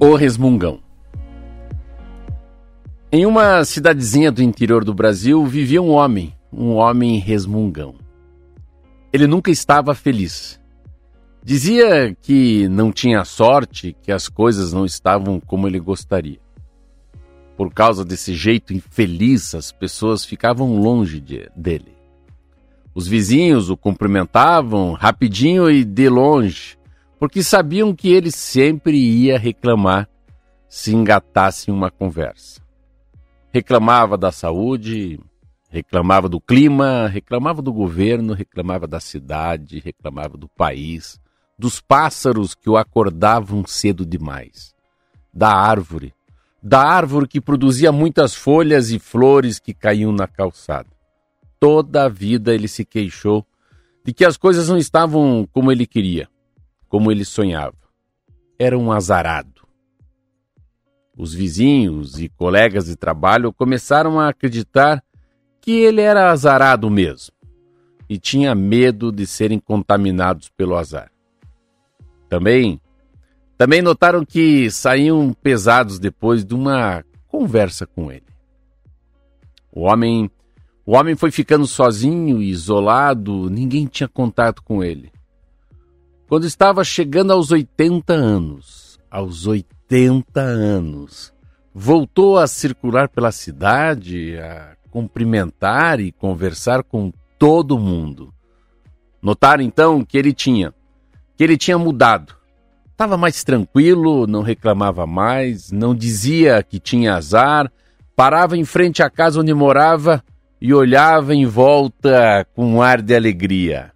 O Resmungão. Em uma cidadezinha do interior do Brasil vivia um homem, um homem resmungão. Ele nunca estava feliz. Dizia que não tinha sorte, que as coisas não estavam como ele gostaria. Por causa desse jeito infeliz, as pessoas ficavam longe de, dele. Os vizinhos o cumprimentavam rapidinho e de longe, porque sabiam que ele sempre ia reclamar se engatasse uma conversa. Reclamava da saúde, reclamava do clima, reclamava do governo, reclamava da cidade, reclamava do país, dos pássaros que o acordavam cedo demais, da árvore, da árvore que produzia muitas folhas e flores que caíam na calçada. Toda a vida ele se queixou de que as coisas não estavam como ele queria como ele sonhava. Era um azarado. Os vizinhos e colegas de trabalho começaram a acreditar que ele era azarado mesmo e tinha medo de serem contaminados pelo azar. Também, também notaram que saíam pesados depois de uma conversa com ele. O homem, o homem foi ficando sozinho e isolado, ninguém tinha contato com ele. Quando estava chegando aos 80 anos, aos 80 anos, voltou a circular pela cidade, a cumprimentar e conversar com todo mundo. Notaram então que ele tinha, que ele tinha mudado. Estava mais tranquilo, não reclamava mais, não dizia que tinha azar, parava em frente à casa onde morava e olhava em volta com um ar de alegria.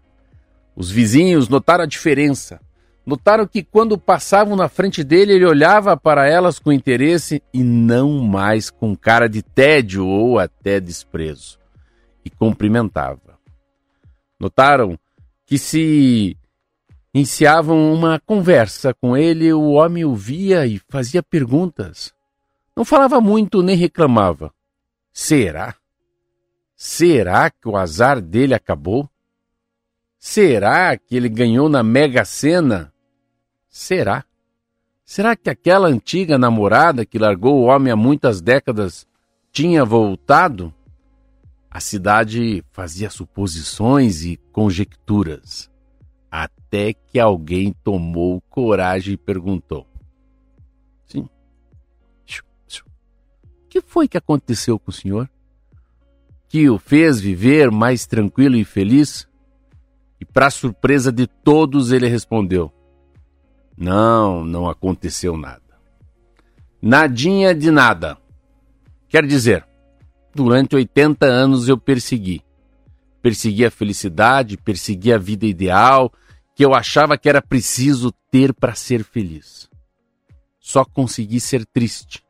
Os vizinhos notaram a diferença. Notaram que quando passavam na frente dele, ele olhava para elas com interesse e não mais com cara de tédio ou até desprezo. E cumprimentava. Notaram que se iniciavam uma conversa com ele, o homem ouvia e fazia perguntas. Não falava muito nem reclamava. Será? Será que o azar dele acabou? Será que ele ganhou na Mega Sena? Será? Será que aquela antiga namorada que largou o homem há muitas décadas tinha voltado? A cidade fazia suposições e conjecturas, até que alguém tomou coragem e perguntou: Sim. O que foi que aconteceu com o senhor? Que o fez viver mais tranquilo e feliz? E, para surpresa de todos, ele respondeu: Não, não aconteceu nada. Nadinha de nada. Quer dizer, durante 80 anos eu persegui. Persegui a felicidade, persegui a vida ideal que eu achava que era preciso ter para ser feliz. Só consegui ser triste.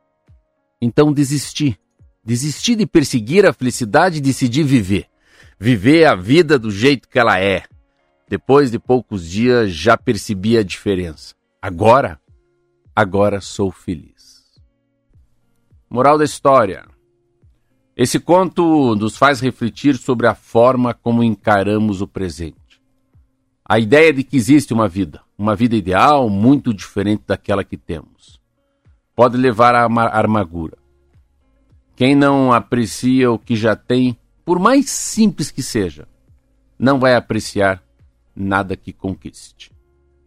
Então desisti. Desisti de perseguir a felicidade e decidi viver. Viver a vida do jeito que ela é, depois de poucos dias já percebi a diferença. Agora, agora sou feliz. Moral da história. Esse conto nos faz refletir sobre a forma como encaramos o presente. A ideia de que existe uma vida, uma vida ideal muito diferente daquela que temos, pode levar à amargura. Quem não aprecia o que já tem, por mais simples que seja, não vai apreciar nada que conquiste.